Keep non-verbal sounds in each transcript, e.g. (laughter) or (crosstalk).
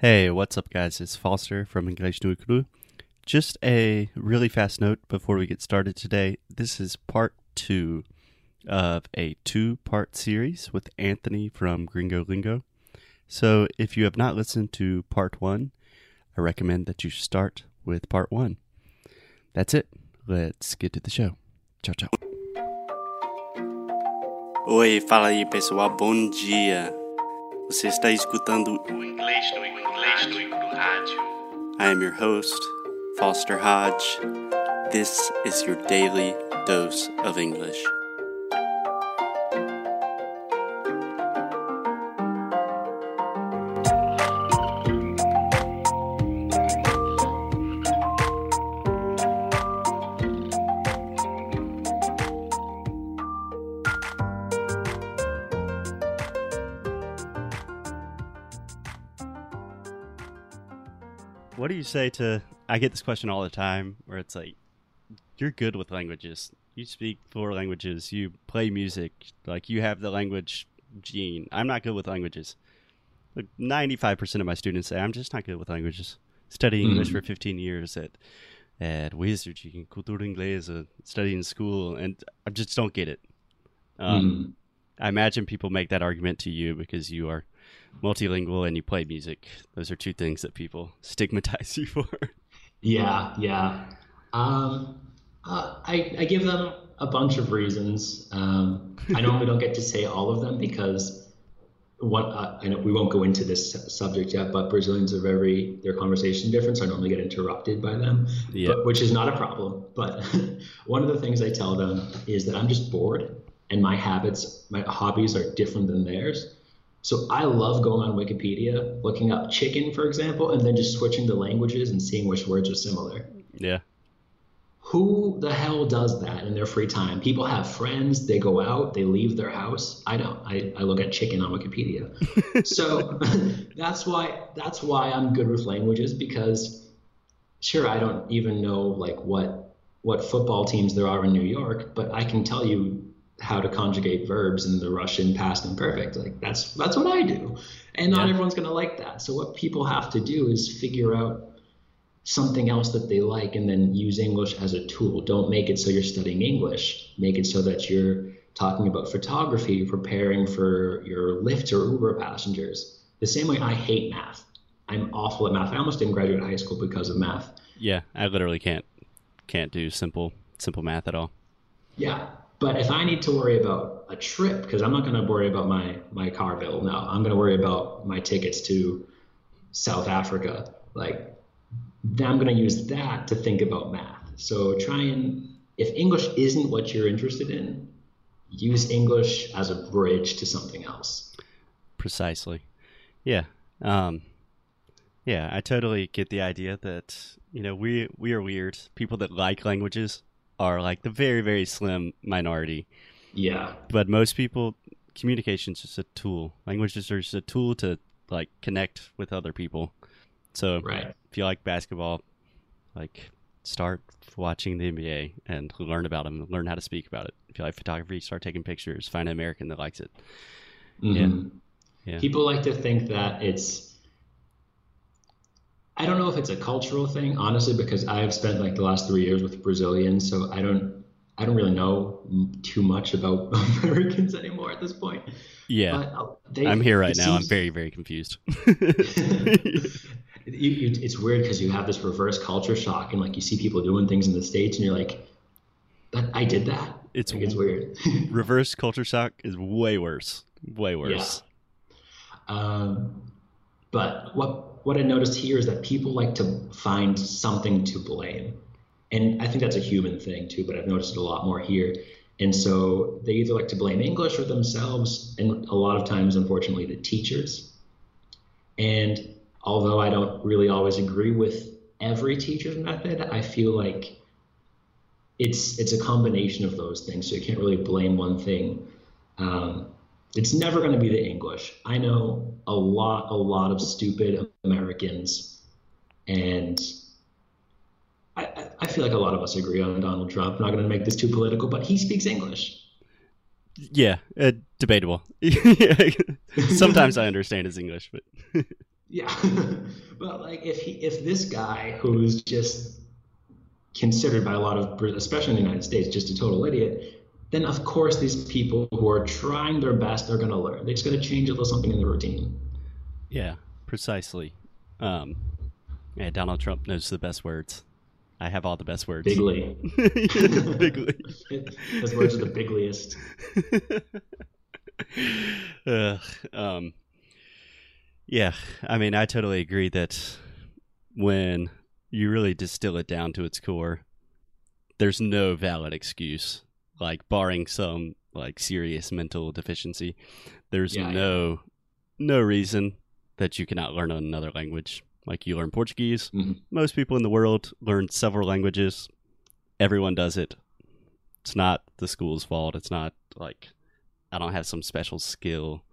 Hey, what's up, guys? It's Foster from English no Cru. Just a really fast note before we get started today. This is part two of a two part series with Anthony from Gringo Lingo. So if you have not listened to part one, I recommend that you start with part one. That's it. Let's get to the show. Ciao, ciao. Oi, fala aí pessoal, bom dia. Você está escutando o Inglês Inglês Rádio. I am your host, Foster Hodge. This is your daily dose of English. Do you say to? I get this question all the time, where it's like, "You're good with languages. You speak four languages. You play music. Like you have the language gene. I'm not good with languages." Like ninety-five percent of my students say, "I'm just not good with languages." Studying English for fifteen years at at Wizardry and Cultura Inglesa, studying in school, and I just don't get it. Um, I imagine people make that argument to you because you are multilingual and you play music. Those are two things that people (laughs) stigmatize you for. Yeah, yeah. Um, uh, I, I give them a bunch of reasons. Um, I normally don't get to say all of them because what uh, I know we won't go into this subject yet, but Brazilians are very their conversation different, so I normally get interrupted by them, Yeah. but, which is not a problem. But (laughs) one of the things I tell them is that I'm just bored, and my habits, my hobbies are different than theirs. So I love going on Wikipedia, looking up chicken, for example, and then just switching the languages and seeing which words are similar. Yeah. Who the hell does that in their free time? People have friends, they go out, they leave their house. I don't. I, I look at chicken on Wikipedia. (laughs) so (laughs) that's why that's why I'm good with languages because sure I don't even know like what what football teams there are in New York, but I can tell you how to conjugate verbs in the Russian past imperfect. Like that's that's what I do. And not Yeah. everyone's gonna like that. So what people have to do is figure out something else that they like and then use English as a tool. Don't make it so you're studying English. Make it so that you're talking about photography, preparing for your Lyft or Uber passengers. The same way I hate math. I'm awful at math. I almost didn't graduate high school because of math. Yeah. I literally can't can't do simple simple math at all. Yeah. But if I need to worry about a trip, because I'm not going to worry about my, my car bill, no, I'm going to worry about my tickets to South Africa. Like, then I'm going to use that to think about math. So try and, if English isn't what you're interested in, use English as a bridge to something else. Precisely. Yeah. Um yeah, I totally get the idea that, you know, we we are weird. People that like languages are like the very, very slim minority. Yeah. But most people communication's just a tool. Languages are just a tool to like connect with other people. So Right. if you like basketball, like start watching the NBA and learn about them, learn how to speak about it. If you like photography, start taking pictures, find an American that likes it. Mhm. Yeah. People like to think that it's. I don't know if it's a cultural thing, honestly, because I've spent like the last three years with Brazilians, so I don't, I don't really know too much about (laughs) Americans anymore at this point. Yeah. But uh, they, I'm here right now. I'm very, very confused. (laughs) you, you, it's weird because you have this reverse culture shock, and like you see people doing things in the states, and you're like, "But I did that." It's Like, it's weird. Reverse culture shock is way worse. Way worse. Um, but what what I noticed here is that people like to find something to blame, and I think that's a human thing too. But I've noticed it a lot more here. And so they either like to blame English or themselves, and a lot of times, unfortunately, the teachers. And although I don't really always agree with every teacher's method, I feel like it's it's a combination of those things. So you can't really blame one thing. Um, it's never going to be the English. I know a lot, a lot of stupid Americans, and I, I- feel like a lot of us agree on Donald Trump. I'm not going to make this too political, but he speaks English. Yeah, uh, debatable. (laughs) Sometimes I understand his English, but (laughs) Yeah, (laughs) but like if he if this guy who's just considered by a lot of especially in the United States just a total idiot, then of course these people who are trying their best are going to learn. They're just going to change a little something in the routine. Yeah, precisely. Um, yeah, Donald Trump knows the best words. I have all the best words. Bigly. (laughs) (laughs) bigly. His words are the bigliest. uh, (laughs) um, yeah, I mean, I totally agree that when you really distill it down to its core, there's no valid excuse, like barring some like serious mental deficiency. There's Yeah, no no reason that you cannot learn another language. Like you learn Portuguese. Mhm. Most people in the world learn several languages. Everyone does it. It's not the school's fault. It's not like I don't have some special skill.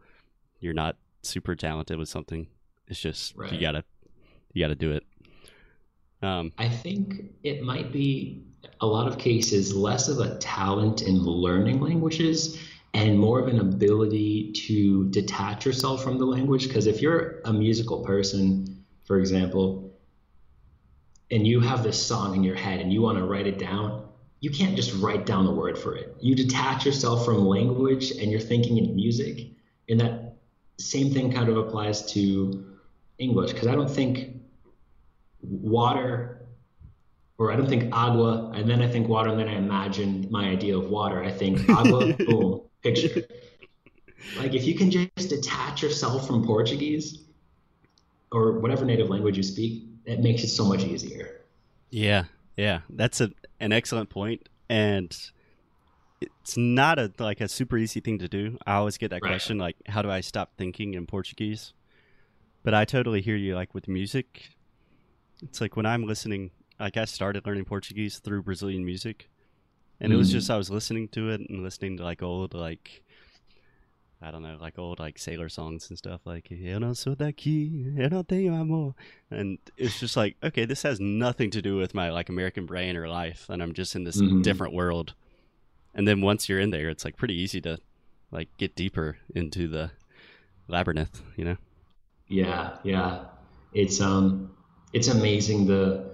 You're not super talented with something. It's just you gotta you gotta do it. Um, I think it might be a lot of cases less of a talent in learning languages and more of an ability to detach yourself from the language. Because if you're a musical person, for example, and you have this song in your head and you want to write it down, you can't just write down the word for it. You detach yourself from language and you're thinking in music. And that same thing kind of applies to English. Because I don't think water or I don't think agua, and then I think water, and then I imagine my idea of water. I think agua, (laughs) boom, picture. Like if you can just detach yourself from Portuguese or whatever native language you speak, it makes it so much easier. yeah, yeah, that's a an excellent point, and it's not a like a super easy thing to do. I always get that Right. question, like, how do I stop thinking in Portuguese? But I totally hear you. Like with music, it's like when I'm listening. Like I started learning Portuguese through Brazilian music, and it was Mm. just I was listening to it and listening to like old like. I don't know, like old like sailor songs and stuff like Eu não sou daqui, eu não tenho amor. And it's just like, okay, this has nothing to do with my like American brain or life, and I'm just in this Mhm. different world. And then once you're in there, it's like pretty easy to like get deeper into the labyrinth, you know? Yeah, yeah. It's um it's amazing the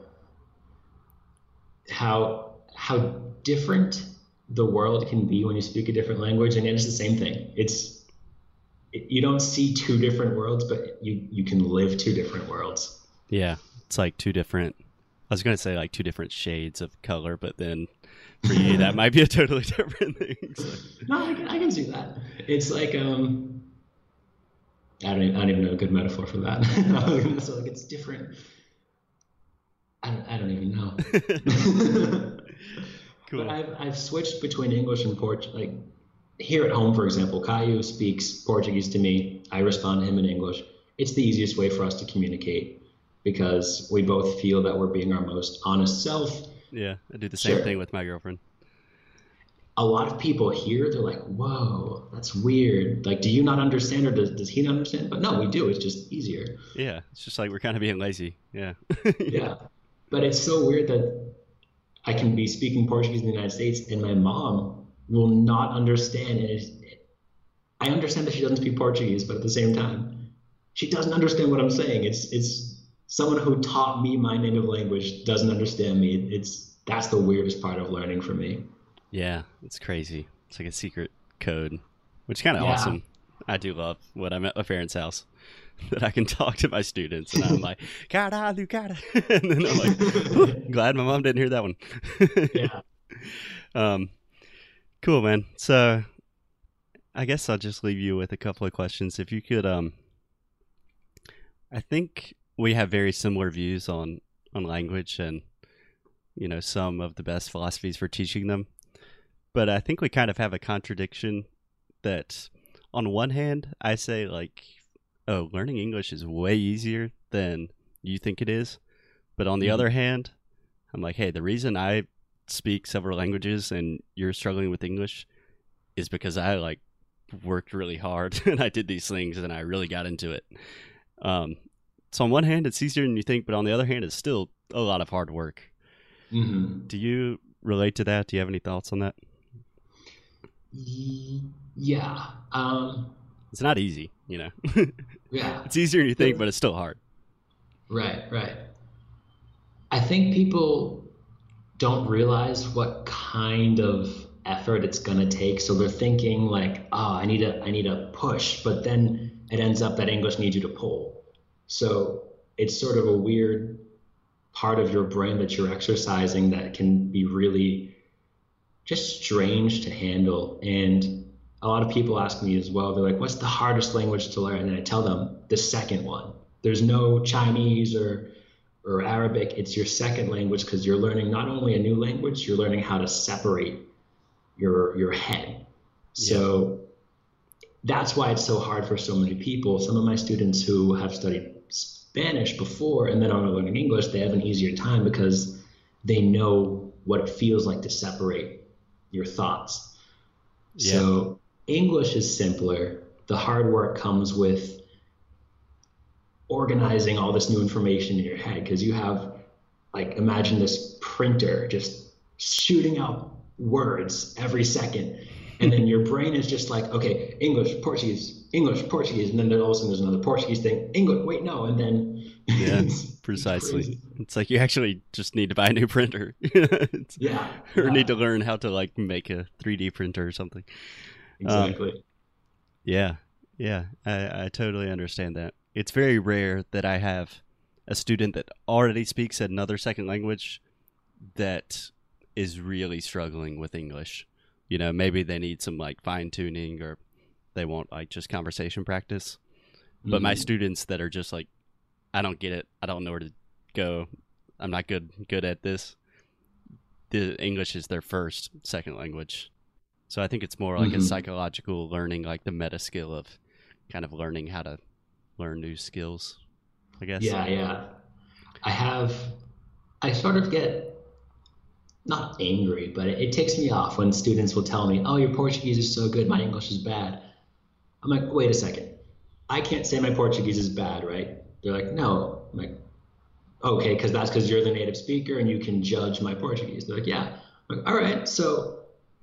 how how different the world can be when you speak a different language and it's the same thing. It's it, you don't see two different worlds, but you you can live two different worlds. Yeah, it's like two different. I was gonna say like two different shades of color, but then for you that might be a totally (laughs) different thing. No, I can, I can see that. It's like um, I don't even, I don't even know a good metaphor for that. (laughs) so like it's different. I don't, I don't even know. (laughs) cool. But I've I've switched between English and Portuguese. Like here at home, for example, Caio speaks Portuguese to me. I respond to him in English. It's the easiest way for us to communicate because we both feel that we're being our most honest self. Yeah, I do the same Sure. thing with my girlfriend. a lot of people here, they're like, whoa, that's weird. Like, do you not understand or does, does he not understand? But no, we do. It's just easier. Yeah, it's just like we're kind of being lazy. Yeah. (laughs) Yeah. But it's so weird that I can be speaking Portuguese in the United States and my mom will not understand. And I understand that she doesn't speak Portuguese, but at the same time, she doesn't understand what I'm saying. It's, it's someone who taught me my native language doesn't understand me. It's, that's the weirdest part of learning for me. Yeah, it's crazy. It's like a secret code, which is kind of Yeah. awesome. I do love when I'm at my parents' house (laughs) that I can talk to my students and I'm (laughs) like, cara. (laughs) and then I'm like, glad my mom didn't hear that one. Yeah. um, cool, man. So I guess I'll just leave you with a couple of questions. If you could, um, I think we have very similar views on on language and you know some of the best philosophies for teaching them, but I think we kind of have a contradiction that on one hand I say like, oh, learning English is way easier than you think it is, but on the Mhm. other hand, I'm like, hey, the reason I speak several languages and you're struggling with English is because I like worked really hard (laughs) and I did these things and I really got into it. Um, so on one hand, it's easier than you think, but on the other hand, it's still a lot of hard work. hmm Do you relate to that? Do you have any thoughts on that? Yeah. Um, It's not easy. You know, (laughs) Yeah. it's easier than you think, but it's still hard. Right, right. I think people don't realize what kind of effort it's going to take. So they're thinking like, oh, I need a I need a push, but then it ends up that English needs you to pull. So it's sort of a weird part of your brain that you're exercising that can be really just strange to handle. And a lot of people ask me as well, they're like, what's the hardest language to learn? And I tell them the second one. There's no Chinese or or Arabic. It's your second language because you're learning not only a new language, you're learning how to separate your your head. So that's why it's so hard for so many people. Some of my students who have studied Spanish before and then are learning English, they have an easier time because they know what it feels like to separate your thoughts. Yeah. So English is simpler. The hard work comes with organizing all this new information in your head because you have like imagine this printer just shooting out words every second and then your brain is just like okay english portuguese english portuguese and then all of a sudden there's another portuguese thing english wait no and then (laughs) Yeah, it's Precisely. crazy. It's like you actually just need to buy a new printer. (laughs) Yeah or yeah, need to learn how to like make a 3D printer or something. Exactly Yeah, yeah, I, I totally understand that. It's very rare that I have a student that already speaks another second language that is really struggling with English. You know, maybe they need some like fine tuning or they want like just conversation practice. But my Mhm. students that are just like, I don't get it. I don't know where to go. I'm not good good at this. The English is their first second language. So I think it's more like a Mhm. psychological learning, like the meta skill of kind of learning how to learn new skills. I guess. Yeah, yeah. I have, I sort of get not angry, but it, it takes me off when students will tell me, oh, your Portuguese is so good, my English is bad. I'm like, wait a second. I can't say my Portuguese is bad, right? They're like, no. I'm like, okay, because that's because you're the native speaker and you can judge my Portuguese. They're like, yeah. I'm like, all right, so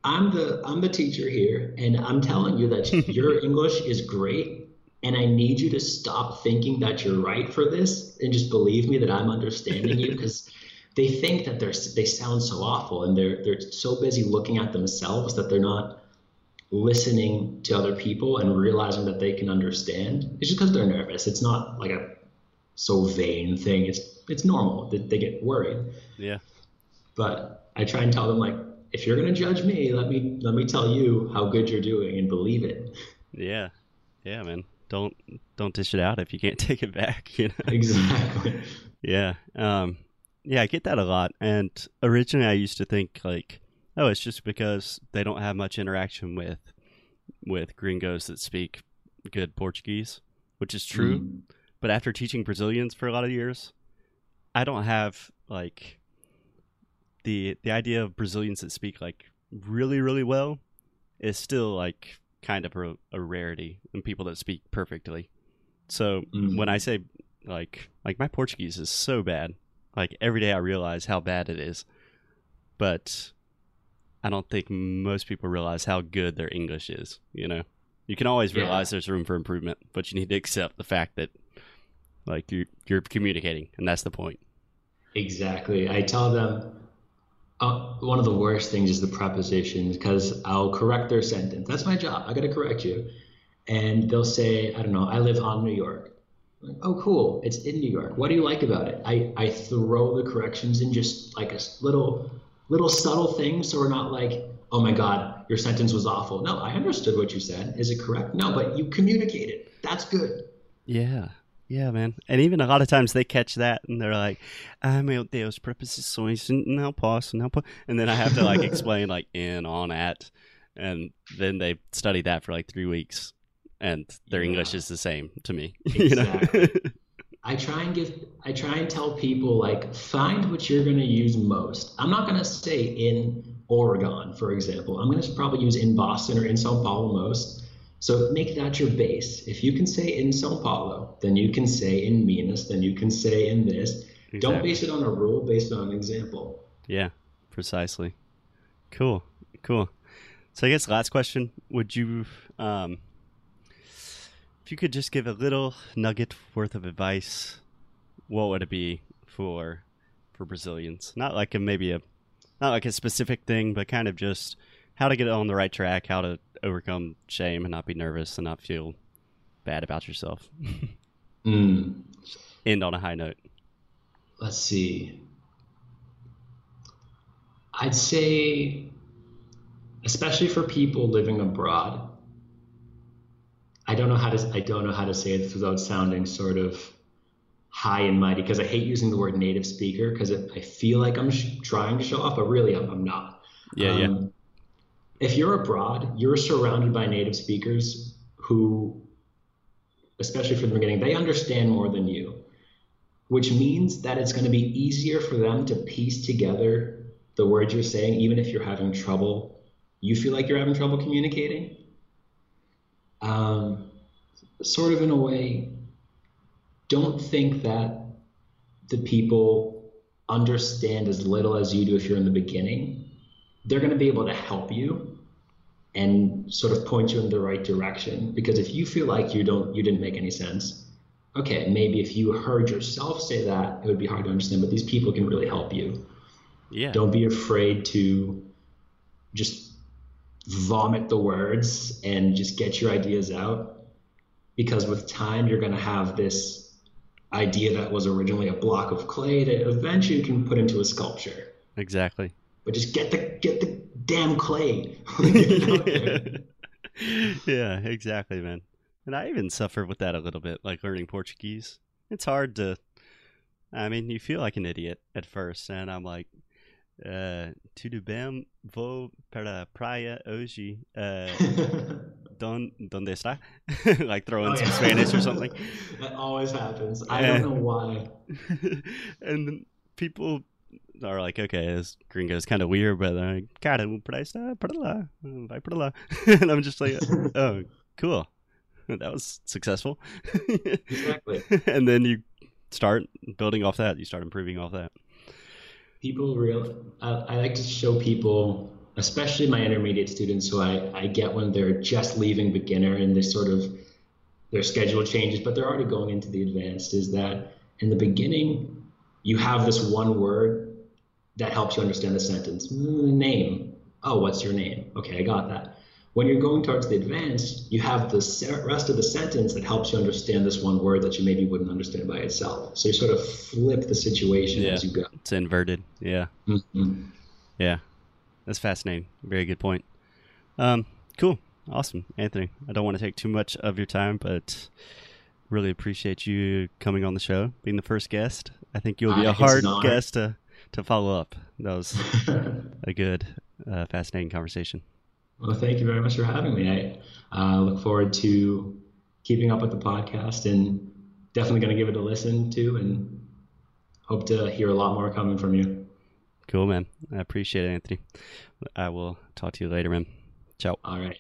I'm the I'm the teacher here, and I'm telling you that (laughs) your English is great, and I need you to stop thinking that you're right for this, and just believe me that I'm understanding you because they think that they're they sound so awful, and they're they're so busy looking at themselves that they're not listening to other people and realizing that they can understand. It's just because they're nervous. It's not like a so vain thing. It's it's normal that they get worried. Yeah. But I try and tell them like, if you're gonna judge me, let me let me tell you how good you're doing and believe it. Yeah. Yeah, man. Don't don't dish it out if you can't (laughs) take it back, you know. Exactly. (laughs) Yeah. Um yeah, I get that a lot. And originally I used to think like, oh, it's just because they don't have much interaction with with gringos that speak good Portuguese, which is true. Mm. But after teaching Brazilians for a lot of years, I don't have like the the idea of Brazilians that speak like really really well is still like kind of a, a rarity in people that speak perfectly. So Mhm. when I say like like my Portuguese is so bad, like every day I realize how bad it is, but I don't think most people realize how good their English is. You know, you can always Yeah. realize there's room for improvement, but you need to accept the fact that like you you're communicating, and that's the point. Exactly. I tell them uh, one of the worst things is the prepositions because I'll correct their sentence. That's my job. I got to correct you. And they'll say, I don't know, I live on New York. Like, oh, cool. It's in New York. What do you like about it? I, I throw the corrections in just like a little, little subtle thing. So we're not like, oh my God, your sentence was awful. No, I understood what you said. Is it correct? No, but you communicated. That's good. Yeah. Yeah, man. And even a lot of times they catch that and they're like, ah, meu Deus, preposições, não posso, não posso. And then I have to like explain like in, on, at. And then they study that for like three weeks. And their Yeah. English is the same to me. (laughs) you know? (laughs) I try and give I try and tell people like find what you're going to use most. I'm not going to say in Oregon, for example. I'm going to probably use in Boston or in Sao Paulo most. So make that your base. If you can say in Sao Paulo, then you can say in Minas, then you can say in this. Don't base it on a rule, based on an example. Yeah, precisely. Cool, cool. So I guess last question: Would you, um, if you could just give a little nugget worth of advice, what would it be for for Brazilians? Not like a maybe a not like a specific thing, but kind of just how to get on the right track, how to overcome shame and not be nervous and not feel bad about yourself. (laughs) Mm. End on a high note. Let's see. I'd say, especially for people living abroad, I don't know how to I don't know how to say it without sounding sort of high and mighty because I hate using the word native speaker because I feel like I'm sh- trying to show off, but really I'm, I'm not. Yeah, um, yeah. If you're abroad, you're surrounded by native speakers who, especially from the beginning, they understand more than you, which means that it's going to be easier for them to piece together the words you're saying, even if you're having trouble. You feel like you're having trouble communicating um, sort of in a way, don't think that the people understand as little as you do if you're in the beginning. They're going to be able to help you and sort of point you in the right direction. Because if you feel like you don't, you didn't make any sense, okay, maybe if you heard yourself say that, it would be hard to understand. But these people can really help you. Yeah. Don't be afraid to just vomit the words and just get your ideas out because with time you're going to have this idea that was originally a block of clay that eventually you can put into a sculpture exactly but just get the get the damn clay (laughs) (laughs) yeah exactly man and i even suffer with that a little bit like learning portuguese it's hard to i mean you feel like an idiot at first and i'm like uh, tudo bem? Vou para a praia hoje. Uh, (laughs) don, donde está? like throwing oh, some yeah. Spanish or something. that always happens. I don't know why. and people are like, okay, this gringo is kind of weird, but they're like, cara, para esta, para lá, vai and I'm just like, (laughs) oh, cool. That was successful. exactly. (laughs) and then you start building off that. You start improving off that people real uh, i like to show people especially my intermediate students who I, I get when they're just leaving beginner and they sort of their schedule changes but they're already going into the advanced is that in the beginning you have this one word that helps you understand the sentence mm, name oh what's your name okay i got that when you're going towards the advanced, you have the rest of the sentence that helps you understand this one word that you maybe wouldn't understand by itself. So you sort of flip the situation yeah, as you go. It's inverted. Yeah. Mm-hmm. Yeah. That's fascinating. Very good point. Um, cool. Awesome. Anthony, I don't want to take too much of your time, but really appreciate you coming on the show, being the first guest. I think you'll be uh, a hard guest to, to follow up. That was (laughs) a good, uh, fascinating conversation. Well, thank you very much for having me. I uh, look forward to keeping up with the podcast and definitely going to give it a listen to and hope to hear a lot more coming from you. Cool, man. I appreciate it, Anthony. I will talk to you later, man. Ciao. All right.